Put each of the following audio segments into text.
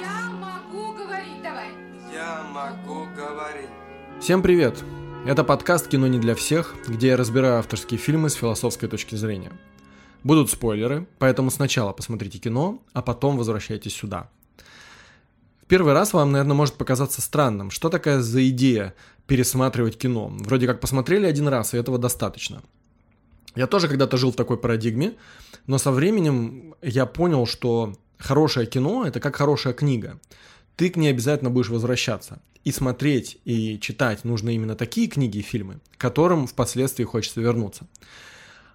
Я могу говорить, давай. Я могу говорить. Всем привет! Это подкаст «Кино не для всех», где я разбираю авторские фильмы с философской точки зрения. Будут спойлеры, поэтому сначала посмотрите кино, а потом возвращайтесь сюда. В первый раз вам, наверное, может показаться странным, что такая за идея пересматривать кино. Вроде как посмотрели один раз, и этого достаточно. Я тоже когда-то жил в такой парадигме, но со временем я понял, что хорошее кино – это как хорошая книга. Ты к ней обязательно будешь возвращаться. И смотреть, и читать нужно именно такие книги и фильмы, к которым впоследствии хочется вернуться.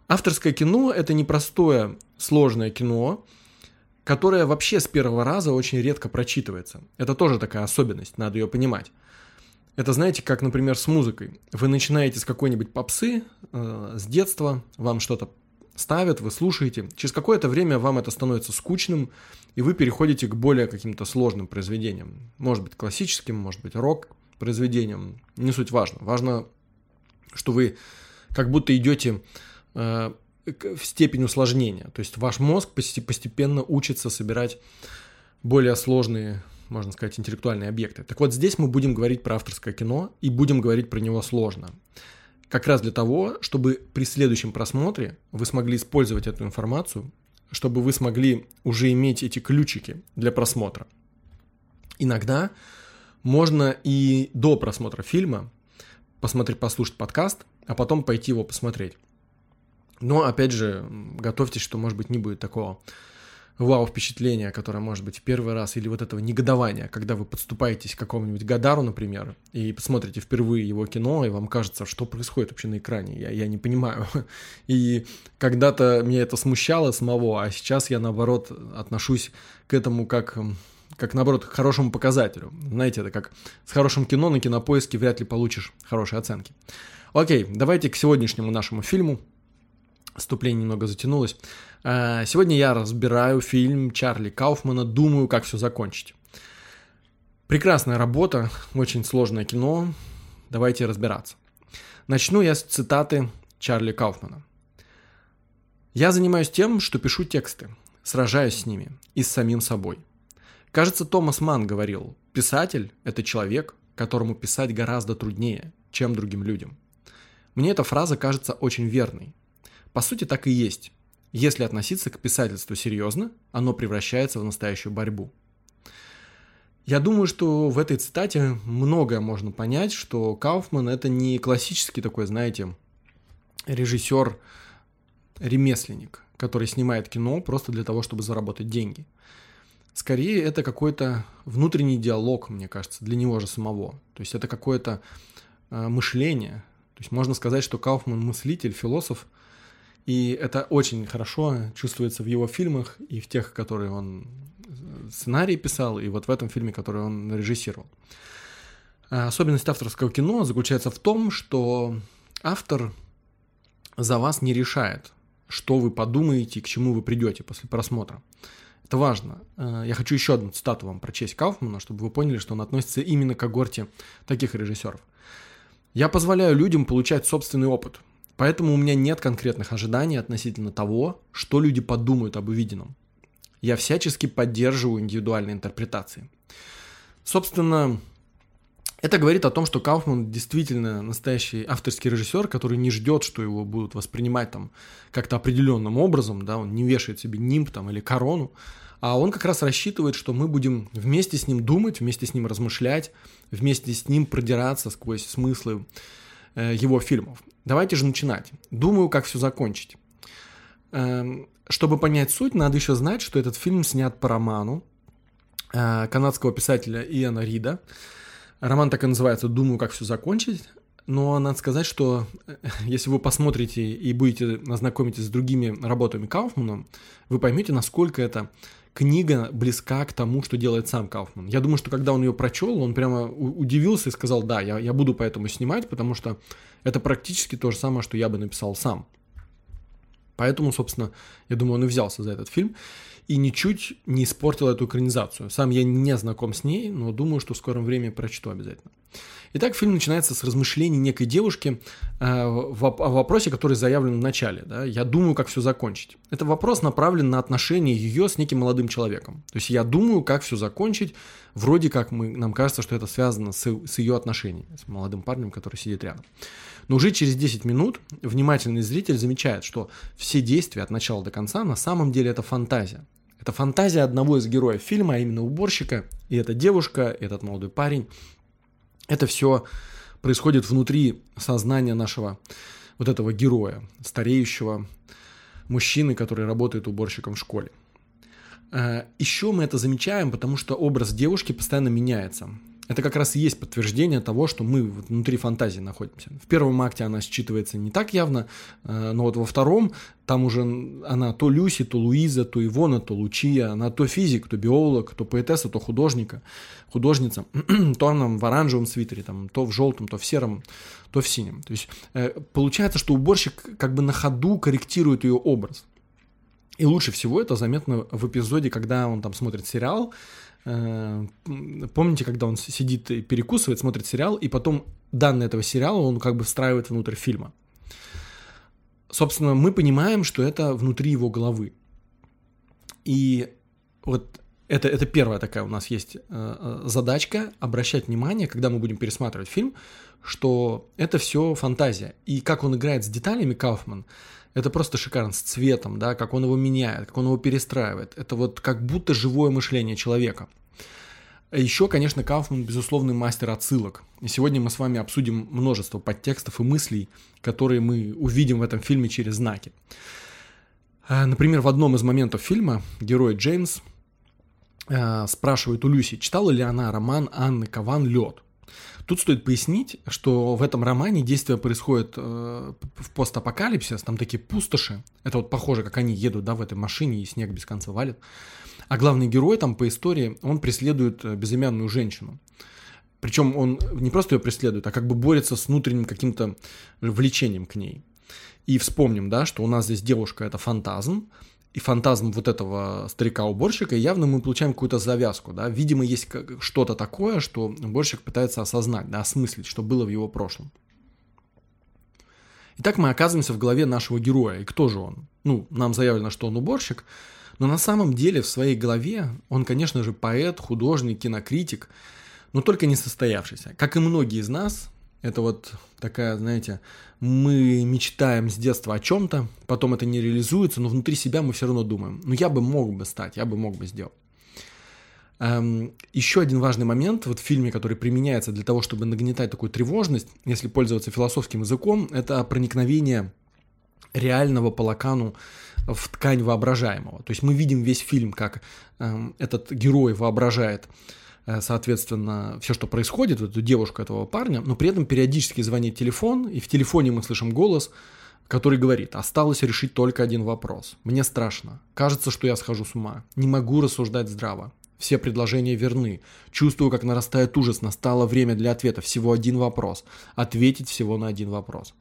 Авторское кино – это непростое, сложное кино, которое вообще с первого раза очень редко прочитывается. Это тоже такая особенность, надо ее понимать. Это знаете, как, например, с музыкой. Вы начинаете с какой-нибудь попсы э, с детства, вам что-то ставят, вы слушаете. Через какое-то время вам это становится скучным, и вы переходите к более каким-то сложным произведениям. Может быть, классическим, может быть, рок произведениям. Не суть важно. Важно, что вы как будто идете э, в степень усложнения. То есть ваш мозг постепенно учится собирать более сложные можно сказать, интеллектуальные объекты. Так вот, здесь мы будем говорить про авторское кино и будем говорить про него сложно. Как раз для того, чтобы при следующем просмотре вы смогли использовать эту информацию, чтобы вы смогли уже иметь эти ключики для просмотра. Иногда можно и до просмотра фильма посмотреть, послушать подкаст, а потом пойти его посмотреть. Но, опять же, готовьтесь, что, может быть, не будет такого вау впечатление, которое может быть в первый раз, или вот этого негодования, когда вы подступаетесь к какому-нибудь Гадару, например, и посмотрите впервые его кино, и вам кажется, что происходит вообще на экране, я, я не понимаю. И когда-то меня это смущало самого, а сейчас я, наоборот, отношусь к этому как как, наоборот, к хорошему показателю. Знаете, это как с хорошим кино на кинопоиске вряд ли получишь хорошие оценки. Окей, давайте к сегодняшнему нашему фильму. Вступление немного затянулось. Э, сегодня я разбираю фильм Чарли Кауфмана «Думаю, как все закончить». Прекрасная работа, очень сложное кино. Давайте разбираться. Начну я с цитаты Чарли Кауфмана. «Я занимаюсь тем, что пишу тексты, сражаюсь с ними и с самим собой. Кажется, Томас Ман говорил, писатель – это человек, которому писать гораздо труднее, чем другим людям. Мне эта фраза кажется очень верной. По сути, так и есть. Если относиться к писательству серьезно, оно превращается в настоящую борьбу. Я думаю, что в этой цитате многое можно понять, что Кауфман это не классический такой, знаете, режиссер-ремесленник, который снимает кино просто для того, чтобы заработать деньги. Скорее, это какой-то внутренний диалог, мне кажется, для него же самого. То есть это какое-то э, мышление. То есть можно сказать, что Кауфман мыслитель, философ – и это очень хорошо чувствуется в его фильмах и в тех, которые он сценарий писал, и вот в этом фильме, который он режиссировал. А особенность авторского кино заключается в том, что автор за вас не решает, что вы подумаете, к чему вы придете после просмотра. Это важно. А, я хочу еще одну цитату вам прочесть Кауфмана, чтобы вы поняли, что он относится именно к когорте таких режиссеров. «Я позволяю людям получать собственный опыт, Поэтому у меня нет конкретных ожиданий относительно того, что люди подумают об увиденном. Я всячески поддерживаю индивидуальные интерпретации. Собственно, это говорит о том, что Кауфман действительно настоящий авторский режиссер, который не ждет, что его будут воспринимать там как-то определенным образом, да, он не вешает себе нимб там или корону, а он как раз рассчитывает, что мы будем вместе с ним думать, вместе с ним размышлять, вместе с ним продираться сквозь смыслы Э, его фильмов. Давайте же начинать. Думаю, как все закончить. Эм, чтобы понять суть, надо еще знать, что этот фильм снят по роману э, канадского писателя Иана Рида. Роман так и называется «Думаю, как все закончить». Но надо сказать, что э, если вы посмотрите и будете ознакомитесь с другими работами Кауфмана, вы поймете, насколько это книга близка к тому, что делает сам Кауфман. Я думаю, что когда он ее прочел, он прямо удивился и сказал, да, я, я буду поэтому снимать, потому что это практически то же самое, что я бы написал сам. Поэтому, собственно, я думаю, он и взялся за этот фильм и ничуть не испортил эту экранизацию. Сам я не знаком с ней, но думаю, что в скором времени прочту обязательно. Итак, фильм начинается с размышлений некой девушки э, о вопросе, который заявлен в начале. Да? Я думаю, как все закончить. Это вопрос направлен на отношения ее с неким молодым человеком. То есть я думаю, как все закончить. Вроде как мы, нам кажется, что это связано с, с ее отношениями, с молодым парнем, который сидит рядом. Но уже через 10 минут внимательный зритель замечает, что все действия от начала до конца на самом деле это фантазия. Это фантазия одного из героев фильма, а именно уборщика. И эта девушка, этот молодой парень это все происходит внутри сознания нашего вот этого героя, стареющего мужчины, который работает уборщиком в школе. Э, Еще мы это замечаем, потому что образ девушки постоянно меняется это как раз и есть подтверждение того, что мы внутри фантазии находимся. В первом акте она считывается не так явно, э, но вот во втором там уже она то Люси, то Луиза, то Ивона, то Лучия, она то физик, то биолог, то поэтесса, то художника, художница, то она в оранжевом свитере, там, то в желтом, то в сером, то в синем. То есть э, получается, что уборщик как бы на ходу корректирует ее образ. И лучше всего это заметно в эпизоде, когда он там смотрит сериал, помните, когда он сидит и перекусывает, смотрит сериал, и потом данные этого сериала он как бы встраивает внутрь фильма. Собственно, мы понимаем, что это внутри его головы. И вот это, это первая такая у нас есть э, э, задачка обращать внимание, когда мы будем пересматривать фильм, что это все фантазия. И как он играет с деталями, Кауфман, это просто шикарно, с цветом, да, как он его меняет, как он его перестраивает. Это вот как будто живое мышление человека. Еще, конечно, Кауфман – безусловный мастер отсылок. И сегодня мы с вами обсудим множество подтекстов и мыслей, которые мы увидим в этом фильме через знаки. А, например, в одном из моментов фильма герой Джеймс э, спрашивает у Люси, читала ли она роман Анны Каван «Лед». Тут стоит пояснить, что в этом романе действие происходит э, в постапокалипсис, там такие пустоши. Это вот похоже, как они едут, да, в этой машине, и снег без конца валит. А главный герой там по истории, он преследует э, безымянную женщину. Причем он не просто ее преследует, а как бы борется с внутренним каким-то влечением к ней. И вспомним, да, что у нас здесь девушка это фантазм, и фантазм вот этого старика-уборщика, явно мы получаем какую-то завязку, да, видимо, есть что-то такое, что уборщик пытается осознать, да, осмыслить, что было в его прошлом. Итак, мы оказываемся в голове нашего героя, и кто же он? Ну, нам заявлено, что он уборщик, но на самом деле в своей голове он, конечно же, поэт, художник, кинокритик, но только не состоявшийся. Как и многие из нас, это вот такая, знаете, мы мечтаем с детства о чем-то, потом это не реализуется, но внутри себя мы все равно думаем, ну я бы мог бы стать, я бы мог бы сделать. Эм, еще один важный момент вот в фильме, который применяется для того, чтобы нагнетать такую тревожность, если пользоваться философским языком, это проникновение реального по лакану в ткань воображаемого. То есть мы видим весь фильм, как эм, этот герой воображает соответственно, все, что происходит, эту девушку этого парня, но при этом периодически звонит телефон, и в телефоне мы слышим голос, который говорит, осталось решить только один вопрос. Мне страшно. Кажется, что я схожу с ума. Не могу рассуждать здраво. Все предложения верны. Чувствую, как нарастает ужас. Настало время для ответа. Всего один вопрос. Ответить всего на один вопрос.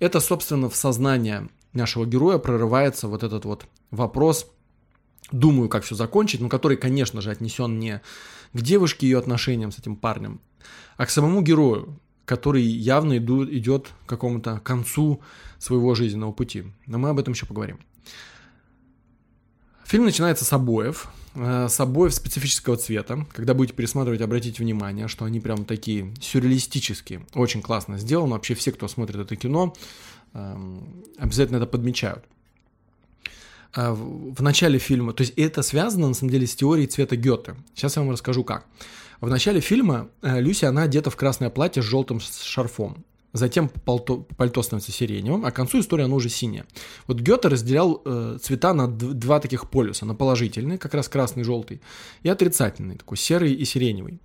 Это, собственно, в сознание нашего героя прорывается вот этот вот вопрос, думаю, как все закончить, но который, конечно же, отнесен не к девушке ее отношениям с этим парнем, а к самому герою, который явно иду, идет к какому-то концу своего жизненного пути. Но мы об этом еще поговорим. Фильм начинается с обоев, э, с обоев специфического цвета. Когда будете пересматривать, обратите внимание, что они прям такие сюрреалистические. Очень классно сделано. Вообще все, кто смотрит это кино, эм, обязательно это подмечают. А, в начале фильма, то есть это связано на самом деле с теорией цвета Гёте. Сейчас я вам расскажу как. В начале фильма э, Люси, она одета в красное платье с желтым шарфом. Затем пальто, пальто становится сиреневым, а к концу истории оно уже синее. Вот Гёте разделял э, цвета на два таких полюса. На положительный, как раз красный, желтый, и отрицательный, такой серый и сиреневый.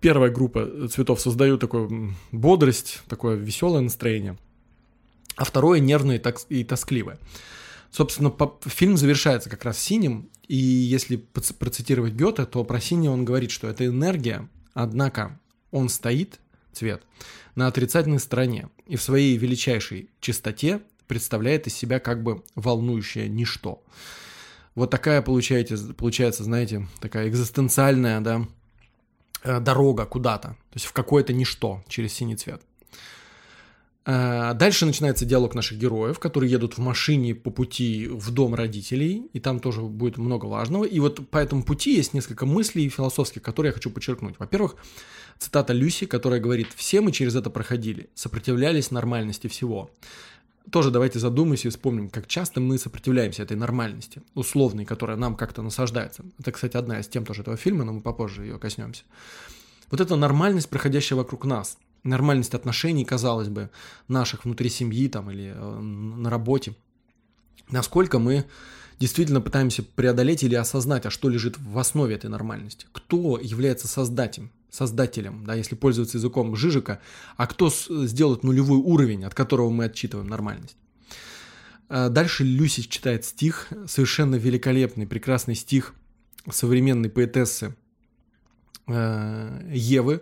Первая группа цветов создает такую бодрость, такое веселое настроение, а второе нервное и тоскливое. Собственно, фильм завершается как раз синим, и если процитировать Гёте, то про синий он говорит, что это энергия, однако он стоит, цвет, на отрицательной стороне и в своей величайшей чистоте представляет из себя как бы волнующее ничто. Вот такая получаете, получается, знаете, такая экзистенциальная, да, э, дорога куда-то, то есть в какое-то ничто через синий цвет. Э, Дальше начинается диалог наших героев, которые едут в машине по пути в дом родителей, и там тоже будет много важного. И вот по этому пути есть несколько мыслей философских, которые я хочу подчеркнуть. Во-первых, цитата Люси, которая говорит, все мы через это проходили, сопротивлялись нормальности всего. Тоже давайте задумаемся и вспомним, как часто мы сопротивляемся этой нормальности, условной, которая нам как-то насаждается. Это, кстати, одна из тем тоже этого фильма, но мы попозже ее коснемся. Вот эта нормальность, проходящая вокруг нас, нормальность отношений, казалось бы, наших внутри семьи там или э, на работе, насколько мы действительно пытаемся преодолеть или осознать, а что лежит в основе этой нормальности. Кто является создателем, создателем, да, если пользоваться языком Жижика, а кто сделает нулевой уровень, от которого мы отчитываем нормальность. А дальше Люси читает стих, совершенно великолепный, прекрасный стих современной поэтессы э, Евы, э,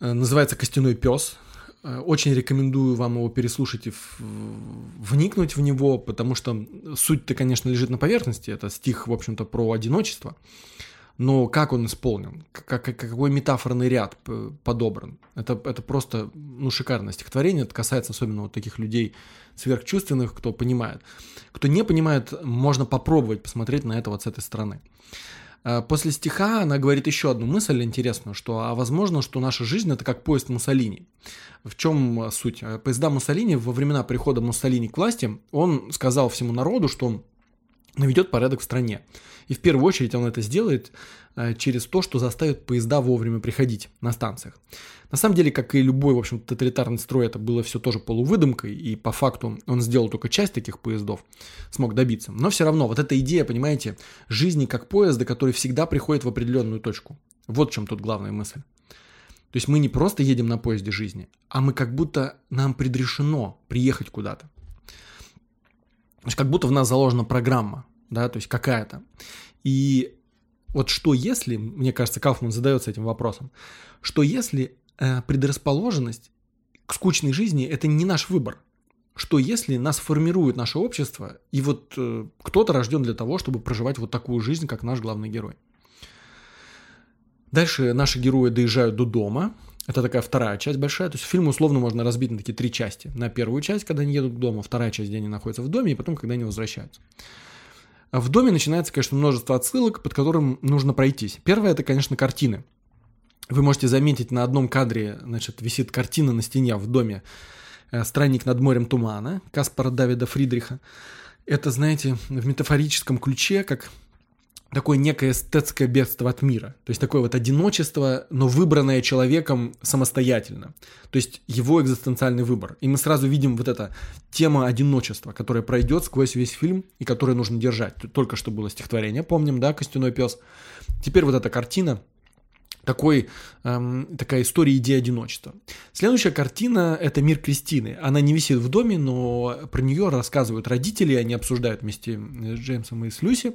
называется «Костяной пес», Э, очень рекомендую вам его переслушать и вникнуть в него, потому что суть-то, конечно, лежит на поверхности. Это стих, в общем-то, про одиночество. Но как он исполнен, как, какой метафорный ряд подобран, это, это просто ну, шикарное стихотворение. Это касается особенно вот таких людей сверхчувственных, кто понимает. Кто не понимает, можно попробовать посмотреть на это вот с этой стороны. Э, после стиха она говорит еще одну мысль интересную, что а возможно, что наша жизнь это как поезд Муссолини. В чем э, суть? Э, поезда Муссолини во времена прихода Муссолини к власти, он сказал всему народу, что наведет порядок в стране. И в первую очередь он это сделает через то, что заставит поезда вовремя приходить на станциях. На самом деле, как и любой, в общем тоталитарный строй, это было все тоже полувыдумкой, и по факту он сделал только часть таких поездов, смог добиться. Но все равно, вот эта идея, понимаете, жизни как поезда, который всегда приходит в определенную точку. Вот в чем тут главная мысль. То есть мы не просто едем на поезде жизни, а мы как будто нам предрешено приехать куда-то. То есть как будто в нас заложена программа, да, то есть какая-то. И вот что если, мне кажется, Кауфман задается этим вопросом, что если Э, предрасположенность к скучной жизни – это не наш выбор. Что если нас формирует наше общество, и вот э, кто-то рожден для того, чтобы проживать вот такую жизнь, как наш главный герой. Дальше наши герои доезжают до дома. Это такая вторая часть большая. То есть фильм условно можно разбить на такие три части. На первую часть, когда они едут к дому, вторая часть, где они находятся в доме, и потом, когда они возвращаются. В доме начинается, конечно, множество отсылок, под которым нужно пройтись. Первое – это, конечно, картины. Вы можете заметить, на одном кадре значит, висит картина на стене в доме э, «Странник над морем тумана» Каспара Давида Фридриха. Это, знаете, в метафорическом ключе, как такое некое эстетское бедство от мира. То есть такое вот одиночество, но выбранное человеком самостоятельно. То есть его экзистенциальный выбор. И мы сразу видим вот эта тема одиночества, которая пройдет сквозь весь фильм и которую нужно держать. Только что было стихотворение, помним, да, «Костяной пес». Теперь вот эта картина – такой, эм, такая история идеи одиночества. Следующая картина – это «Мир Кристины». Она не висит в доме, но про нее рассказывают родители, они обсуждают вместе с Джеймсом и с Люси.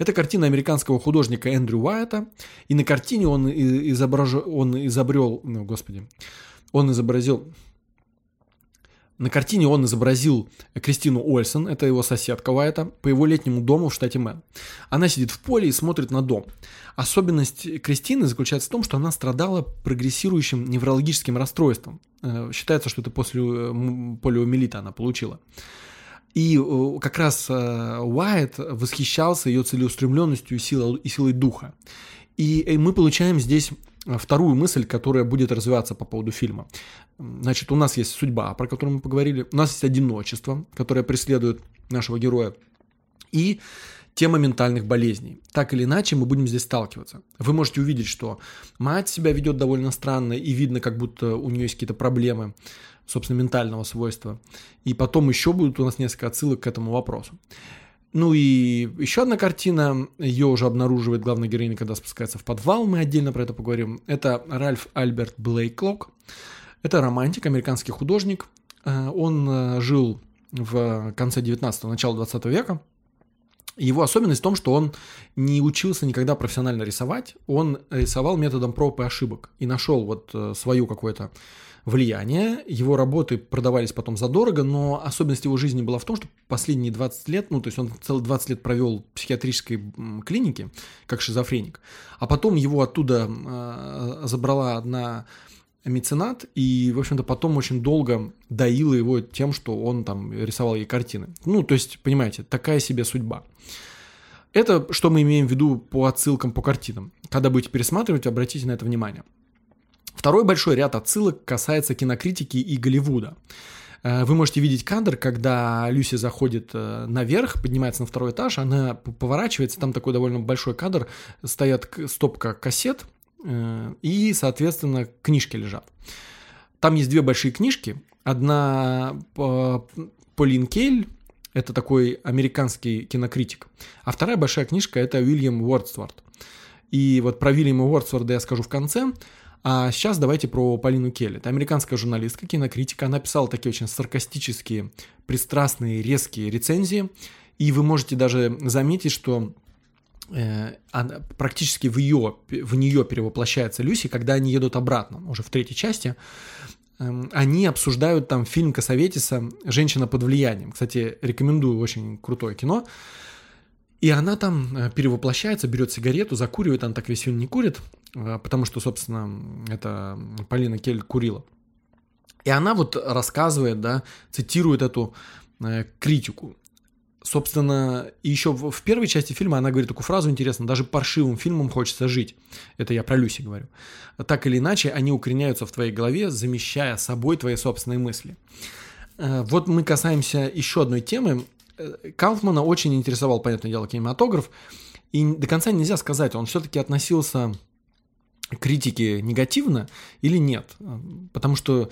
Это картина американского художника Эндрю Уайта, и на картине он, изображ... он изобрел, ну, господи, он изобразил на картине он изобразил Кристину Ольсон, это его соседка Уайта, по его летнему дому в штате Мэн. Она сидит в поле и смотрит на дом. Особенность Кристины заключается в том, что она страдала прогрессирующим неврологическим расстройством. Э, считается, что это после э, полиомиелита она получила. И э, как раз Уайт восхищался ее целеустремленностью и силой, духа. И мы получаем здесь вторую мысль, которая будет развиваться по поводу фильма. Значит, у нас есть судьба, про которую мы поговорили, у нас есть одиночество, которое преследует нашего героя, и тема ментальных болезней. Так или иначе, мы будем здесь сталкиваться. Вы можете увидеть, что мать себя ведет довольно странно, и видно, как будто у нее есть какие-то проблемы, собственно, ментального свойства. И потом еще будут у нас несколько отсылок к этому вопросу. Ну и еще одна картина, ее уже обнаруживает главная героиня, когда спускается в подвал, мы отдельно про это поговорим. Это Ральф Альберт Блейклок. Это романтик, американский художник. Э, он э, жил в конце 19-го, начало 20 века. Его особенность в том, что он не учился никогда профессионально рисовать, он рисовал методом проб и ошибок и нашел вот э, свою какую-то влияния. Его работы продавались потом задорого, но особенность его жизни была в том, что последние 20 лет, ну, то есть он целых 20 лет провел в психиатрической клинике, как шизофреник, а потом его оттуда э, забрала одна меценат, и, в общем-то, потом очень долго доила его тем, что он там рисовал ей картины. Ну, то есть, понимаете, такая себе судьба. Это что мы имеем в виду по отсылкам по картинам. Когда будете пересматривать, обратите на это внимание. Второй большой ряд отсылок касается кинокритики и Голливуда. Э, вы можете видеть кадр, когда Люси заходит э, наверх, поднимается на второй этаж, она поворачивается, там такой довольно большой кадр, стоят стопка кассет, э, и, соответственно, книжки лежат. Там есть две большие книжки. Одна Полин Кейль, это такой американский кинокритик. А вторая большая книжка – это Уильям Уордсворт. И вот про Уильяма Уордсворда я скажу в конце. А сейчас давайте про Полину Келли. Это американская журналистка, кинокритика. Она писала такие очень саркастические, пристрастные, резкие рецензии. И вы можете даже заметить, что э, она, практически в, ее, в нее перевоплощается Люси, когда они едут обратно, уже в третьей части. Эм, они обсуждают там фильм Косоветиса «Женщина под влиянием». Кстати, рекомендую, очень крутое кино. И она там э, перевоплощается, берет сигарету, закуривает, она так весь фильм не курит, э, потому что, собственно, это Полина Кель курила. И она вот рассказывает, да, цитирует эту э, критику. Собственно, еще в, первой части фильма она говорит такую фразу интересную, даже паршивым фильмом хочется жить. Это я про Люси говорю. Так или иначе, они укореняются в твоей голове, замещая собой твои собственные мысли. Вот мы касаемся еще одной темы. Э, Кауфмана очень интересовал, понятное дело, кинематограф. И до конца нельзя сказать, он все-таки относился к критике негативно или нет. Потому что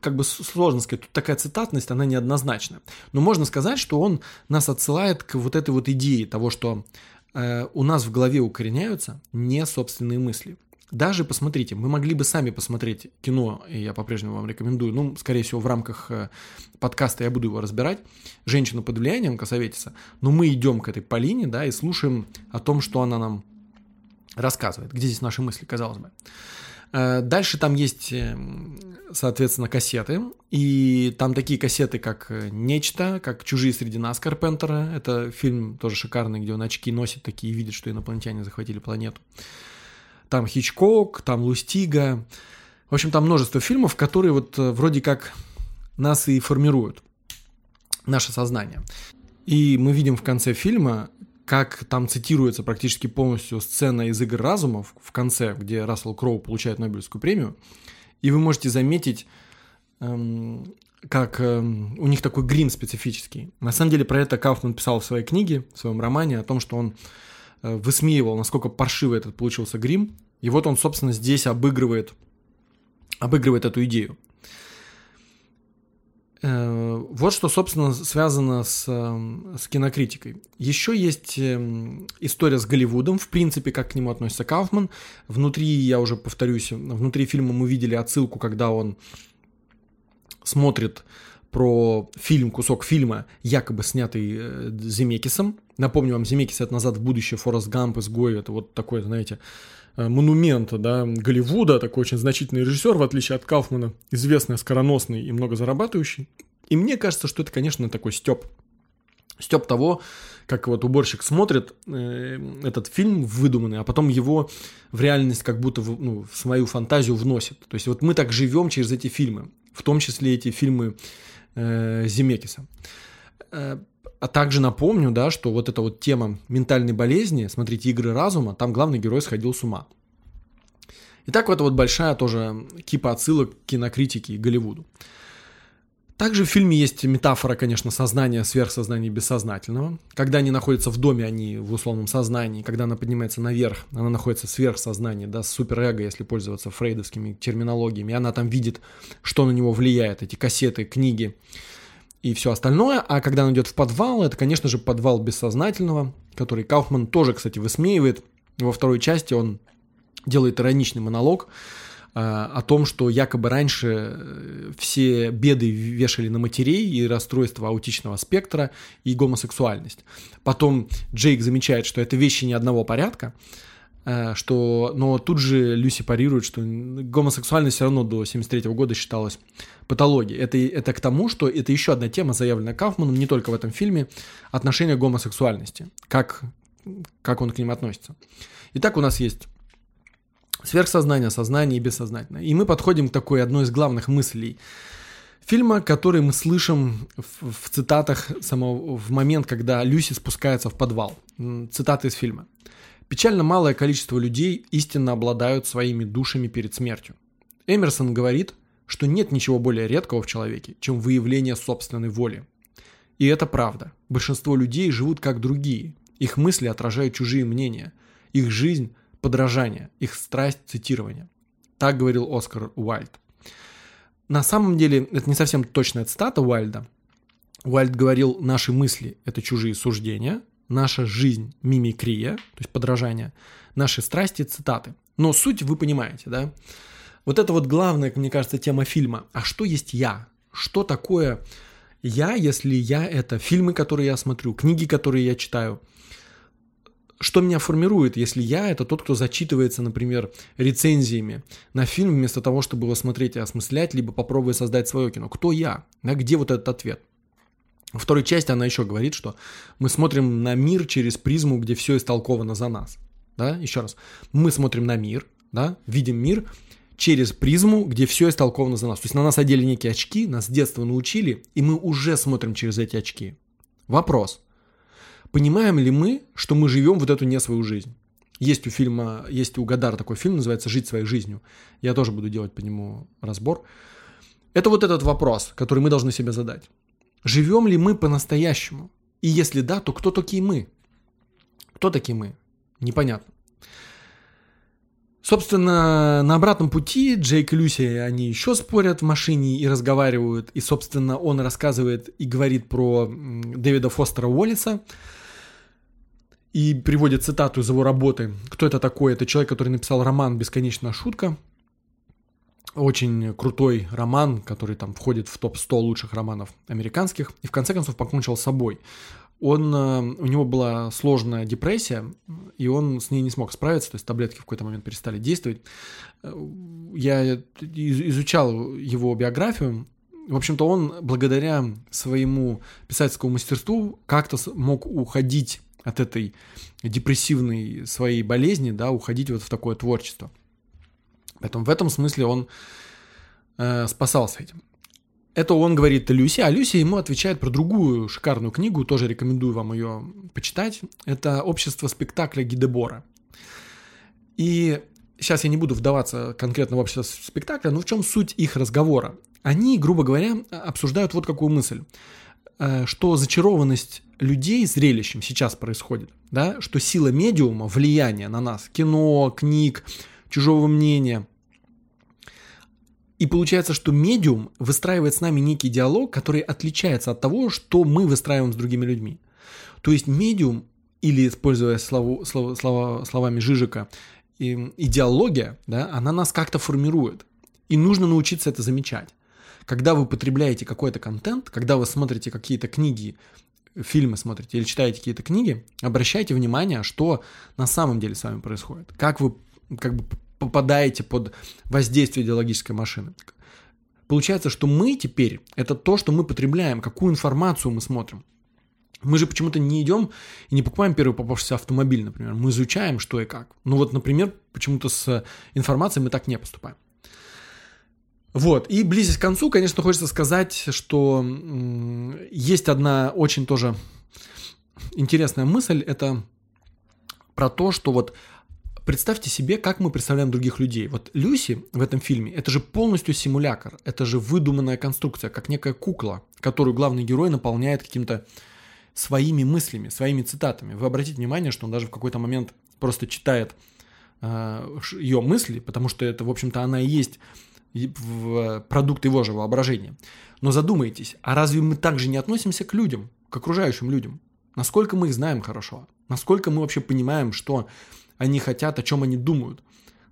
как бы сложно сказать, тут такая цитатность, она неоднозначна. Но можно сказать, что он нас отсылает к вот этой вот идее того, что э, у нас в голове укореняются не собственные мысли. Даже посмотрите, мы могли бы сами посмотреть кино, и я по-прежнему вам рекомендую, ну, скорее всего, в рамках э, подкаста я буду его разбирать, «Женщина под влиянием» Косоветиса, но мы идем к этой Полине, да, и слушаем о том, что она нам рассказывает. Где здесь наши мысли, казалось бы. Э, дальше там есть, э, соответственно, кассеты. И там такие кассеты, как «Нечто», как «Чужие среди нас» Карпентера. Это фильм тоже шикарный, где он очки носит такие и видит, что инопланетяне захватили планету. Там Хичкок, там Лустига. В общем, там множество фильмов, которые вот вроде как нас и формируют, наше сознание. И мы видим в конце фильма, как там цитируется практически полностью сцена из «Игр разумов» в конце, где Рассел Кроу получает Нобелевскую премию, и вы можете заметить, эм, как эм, у них такой грин специфический. На самом деле про это Кауфман писал в своей книге, в своем романе, о том, что он э, высмеивал, насколько паршивый этот получился грим, и вот он, собственно, здесь обыгрывает, обыгрывает эту идею. Э, вот что, собственно, связано с, эм, с кинокритикой. Еще есть эм, история с Голливудом, в принципе, как к нему относится Кауфман. Внутри, я уже повторюсь, внутри фильма мы видели отсылку, когда он смотрит про фильм, кусок фильма, якобы снятый э, Земекисом. Напомню вам, Земекис — это «Назад в будущее», «Форест Гамп», «Изгой», это вот такой, знаете, Э, монумента да, Голливуда, такой очень значительный режиссер, в отличие от Кауфмана, известный, скороносный и много зарабатывающий. И мне кажется, что это, конечно, такой степ. Степ того, как вот уборщик смотрит э, этот фильм выдуманный, а потом его в реальность как будто в, ну, в свою фантазию вносит. То есть вот мы так живем через эти фильмы, в том числе эти фильмы э. Э, а также напомню, да, что вот эта вот тема ментальной болезни, смотрите, игры разума, там главный герой сходил с ума. Итак, вот это вот большая тоже кипа отсылок к кинокритике Голливуду. Также в фильме есть метафора, конечно, сознания, сверхсознания бессознательного. Когда они находятся в доме, они в условном сознании. Когда она поднимается наверх, она находится в сверхсознании, да, суперэго, если пользоваться фрейдовскими терминологиями. И она там видит, что на него влияет, эти кассеты, книги и все остальное. А когда он идет в подвал, это, конечно же, подвал бессознательного, который Кауфман тоже, кстати, высмеивает. Во второй части он делает ироничный монолог о том, что якобы раньше э, все беды вешали на матерей и расстройство аутичного спектра и гомосексуальность. Потом Джейк замечает, что это вещи не одного порядка, Э, что, но тут же Люси парирует, что гомосексуальность все равно до 73 года считалась патологией. Это, это к тому, что это еще одна тема, заявленная Кафманом, не только в этом фильме, отношение к гомосексуальности, как, как он к ним относится. Итак, у нас есть сверхсознание, сознание и бессознательное. И мы подходим к такой одной из главных мыслей фильма, который мы слышим в, в цитатах самого, в момент, когда Люси спускается в подвал. Цитаты из фильма. Печально малое количество людей истинно обладают своими душами перед смертью. Эмерсон говорит, что нет ничего более редкого в человеке, чем выявление собственной воли. И это правда. Большинство людей живут как другие. Их мысли отражают чужие мнения. Их жизнь – подражание, их страсть – цитирование. Так говорил Оскар Уайльд. На самом деле, это не совсем точная цитата Уайльда. Уайльд говорил, наши мысли – это чужие суждения, наша жизнь – мимикрия, то есть подражание, наши страсти – цитаты. Но суть вы понимаете, да? Вот это вот главная, мне кажется, тема фильма. А что есть я? Что такое я, если я – это фильмы, которые я смотрю, книги, которые я читаю? Что меня формирует, если я – это тот, кто зачитывается, например, рецензиями на фильм, вместо того, чтобы его смотреть и осмыслять, либо попробуя создать свое кино? Кто я? Да, где вот этот ответ? Во второй части она еще говорит, что мы смотрим на мир через призму, где все истолковано за нас. Да? Еще раз. Мы смотрим на мир, да? видим мир через призму, где все истолковано за нас. То есть на нас одели некие очки, нас с детства научили, и мы уже смотрим через эти очки. Вопрос. Понимаем ли мы, что мы живем вот эту не свою жизнь? Есть у фильма, есть у Гадара такой фильм, называется «Жить своей жизнью». Я тоже буду делать по нему разбор. Это вот этот вопрос, который мы должны себе задать. Живем ли мы по-настоящему? И если да, то кто такие мы? Кто такие мы? Непонятно. Собственно, на обратном пути Джейк и Люси, они еще спорят в машине и разговаривают. И, собственно, он рассказывает и говорит про Дэвида Фостера Уоллиса. И приводит цитату из его работы. Кто это такой? Это человек, который написал роман «Бесконечная шутка» очень крутой роман, который там входит в топ-100 лучших романов американских, и в конце концов покончил с собой. Он, э, у него была сложная депрессия, и он с ней не смог справиться, то есть таблетки в какой-то момент перестали действовать. Э, я изучал его биографию, в общем-то, он благодаря своему писательскому мастерству как-то мог уходить от этой депрессивной своей болезни, да, уходить вот в такое творчество. Поэтому в этом смысле он э, спасался этим. Это он говорит Люси, а Люси ему отвечает про другую шикарную книгу, тоже рекомендую вам ее почитать. Это «Общество спектакля Гидебора». И сейчас я не буду вдаваться конкретно в общество спектакля, но в чем суть их разговора? Они, грубо говоря, обсуждают вот какую мысль, что зачарованность людей зрелищем сейчас происходит, да, что сила медиума, влияние на нас, кино, книг, чужого мнения. И получается, что медиум выстраивает с нами некий диалог, который отличается от того, что мы выстраиваем с другими людьми. То есть медиум, или используя слову, слово, слова, словами Жижика, идеология, да, она нас как-то формирует. И нужно научиться это замечать. Когда вы потребляете какой-то контент, когда вы смотрите какие-то книги, фильмы смотрите или читаете какие-то книги, обращайте внимание, что на самом деле с вами происходит. Как вы как бы попадаете под воздействие идеологической машины. Получается, что мы теперь, это то, что мы потребляем, какую информацию мы смотрим. Мы же почему-то не идем и не покупаем первый попавшийся автомобиль, например. Мы изучаем, что и как. Ну вот, например, почему-то с информацией мы так не поступаем. Вот, и близясь к концу, конечно, хочется сказать, что есть одна очень тоже интересная мысль, это про то, что вот Представьте себе, как мы представляем других людей. Вот Люси в этом фильме, это же полностью симулятор, это же выдуманная конструкция, как некая кукла, которую главный герой наполняет каким-то своими мыслями, своими цитатами. Вы обратите внимание, что он даже в какой-то момент просто читает э, ее мысли, потому что это, в общем-то, она и есть продукт его же воображения. Но задумайтесь, а разве мы также не относимся к людям, к окружающим людям? Насколько мы их знаем хорошо? Насколько мы вообще понимаем, что они хотят, о чем они думают.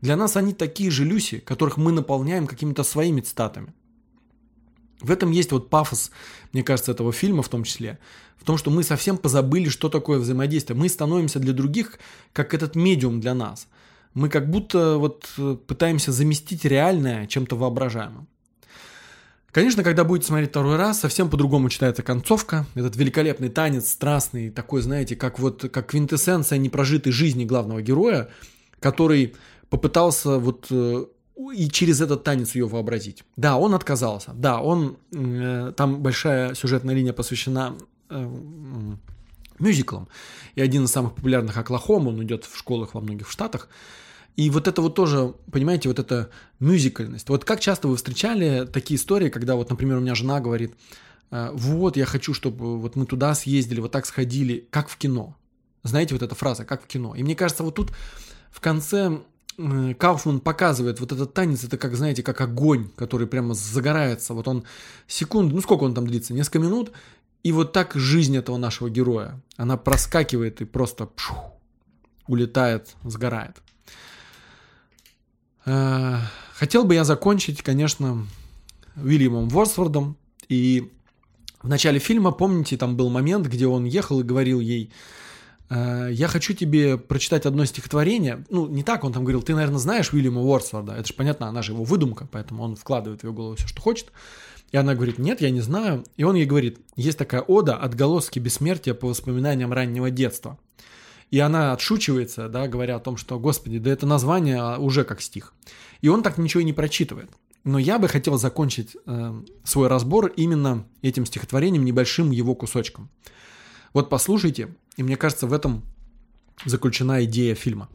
Для нас они такие же Люси, которых мы наполняем какими-то своими цитатами. В этом есть вот пафос, мне кажется, этого фильма в том числе. В том, что мы совсем позабыли, что такое взаимодействие. Мы становимся для других, как этот медиум для нас. Мы как будто вот э, пытаемся заместить реальное чем-то воображаемым. Конечно, когда будете смотреть второй раз, совсем по-другому читается концовка. Этот великолепный танец, страстный, такой, знаете, как вот как квинтэссенция непрожитой жизни главного героя, который попытался вот э, и через этот танец ее вообразить. Да, он отказался. Да, он э, там большая сюжетная линия посвящена э, мюзиклам. И один из самых популярных Оклахома, он идет в школах во многих штатах. И вот это вот тоже, понимаете, вот эта мюзикальность. Вот как часто вы встречали такие истории, когда вот, например, у меня жена говорит, «Э, вот, я хочу, чтобы вот мы туда съездили, вот так сходили, как в кино. Знаете, вот эта фраза, как в кино. И мне кажется, вот тут в конце Кауфман показывает вот этот танец, это как, знаете, как огонь, который прямо загорается. Вот он секунду, ну сколько он там длится, несколько минут, и вот так жизнь этого нашего героя, она проскакивает и просто пшух, улетает, сгорает. Хотел бы я закончить, конечно, Уильямом Ворсфордом. И в начале фильма, помните, там был момент, где он ехал и говорил ей, «Э, я хочу тебе прочитать одно стихотворение. Ну, не так он там говорил, ты, наверное, знаешь Уильяма Уорсворда. Это же понятно, она же его выдумка, поэтому он вкладывает в ее голову все, что хочет. И она говорит, нет, я не знаю. И он ей говорит, есть такая ода «Отголоски бессмертия по воспоминаниям раннего детства». И она отшучивается, да, говоря о том, что, господи, да это название уже как стих. И он так ничего и не прочитывает. Но я бы хотел закончить э, свой разбор именно этим стихотворением, небольшим его кусочком. Вот послушайте, и мне кажется, в этом заключена идея фильма.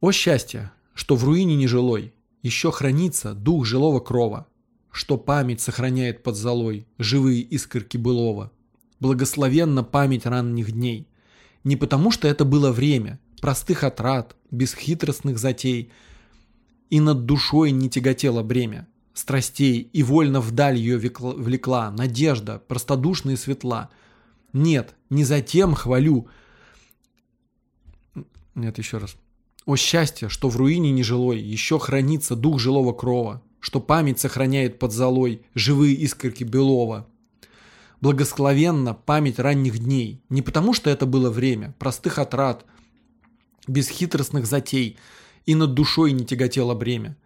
«О счастье, что в руине нежилой еще хранится дух жилого крова, что память сохраняет под золой живые искорки былого. Благословенна память ранних дней, не потому, что это было время простых отрад, бесхитростных затей, и над душой не тяготело бремя страстей, и вольно вдаль ее влекла надежда, простодушная и светла. Нет, не затем хвалю. Нет, еще раз. О счастье, что в руине нежилой еще хранится дух жилого крова, что память сохраняет под золой живые искорки белого, благословенна память ранних дней, не потому что это было время простых отрад, бесхитростных затей, и над душой не тяготело бремя.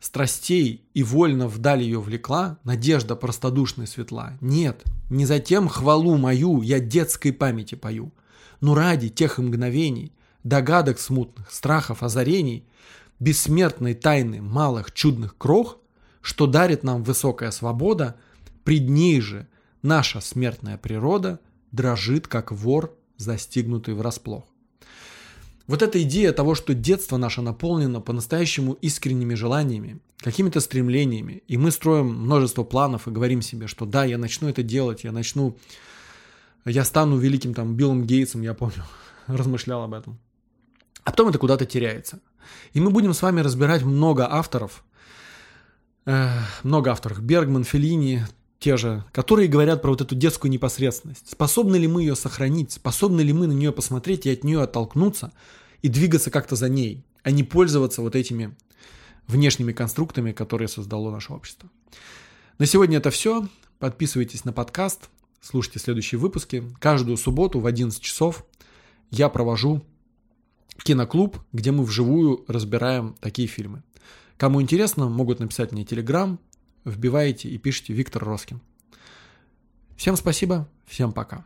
Страстей и вольно вдаль ее влекла надежда простодушная светла. Нет, не затем хвалу мою я детской памяти пою, но ради тех мгновений, догадок смутных, страхов, озарений, бессмертной тайны малых чудных крох, что дарит нам высокая свобода, пред ней же – наша смертная природа дрожит, как вор, застигнутый врасплох. Вот эта идея того, что детство наше наполнено по-настоящему искренними желаниями, какими-то стремлениями, и мы строим множество планов и говорим себе, что да, я начну это делать, я начну, я стану великим там Биллом Гейтсом, я помню, размышлял об этом. А потом это куда-то теряется. И мы будем с вами разбирать много авторов, э, много авторов, Бергман, Феллини, те же, которые говорят про вот эту детскую непосредственность. Способны ли мы ее сохранить? Способны ли мы на нее посмотреть и от нее оттолкнуться и двигаться как-то за ней, а не пользоваться вот этими внешними конструктами, которые создало наше общество. На сегодня это все. Подписывайтесь на подкаст, слушайте следующие выпуски. Каждую субботу в 11 часов я провожу киноклуб, где мы вживую разбираем такие фильмы. Кому интересно, могут написать мне телеграм, вбиваете и пишите Виктор Роскин. Всем спасибо, всем пока.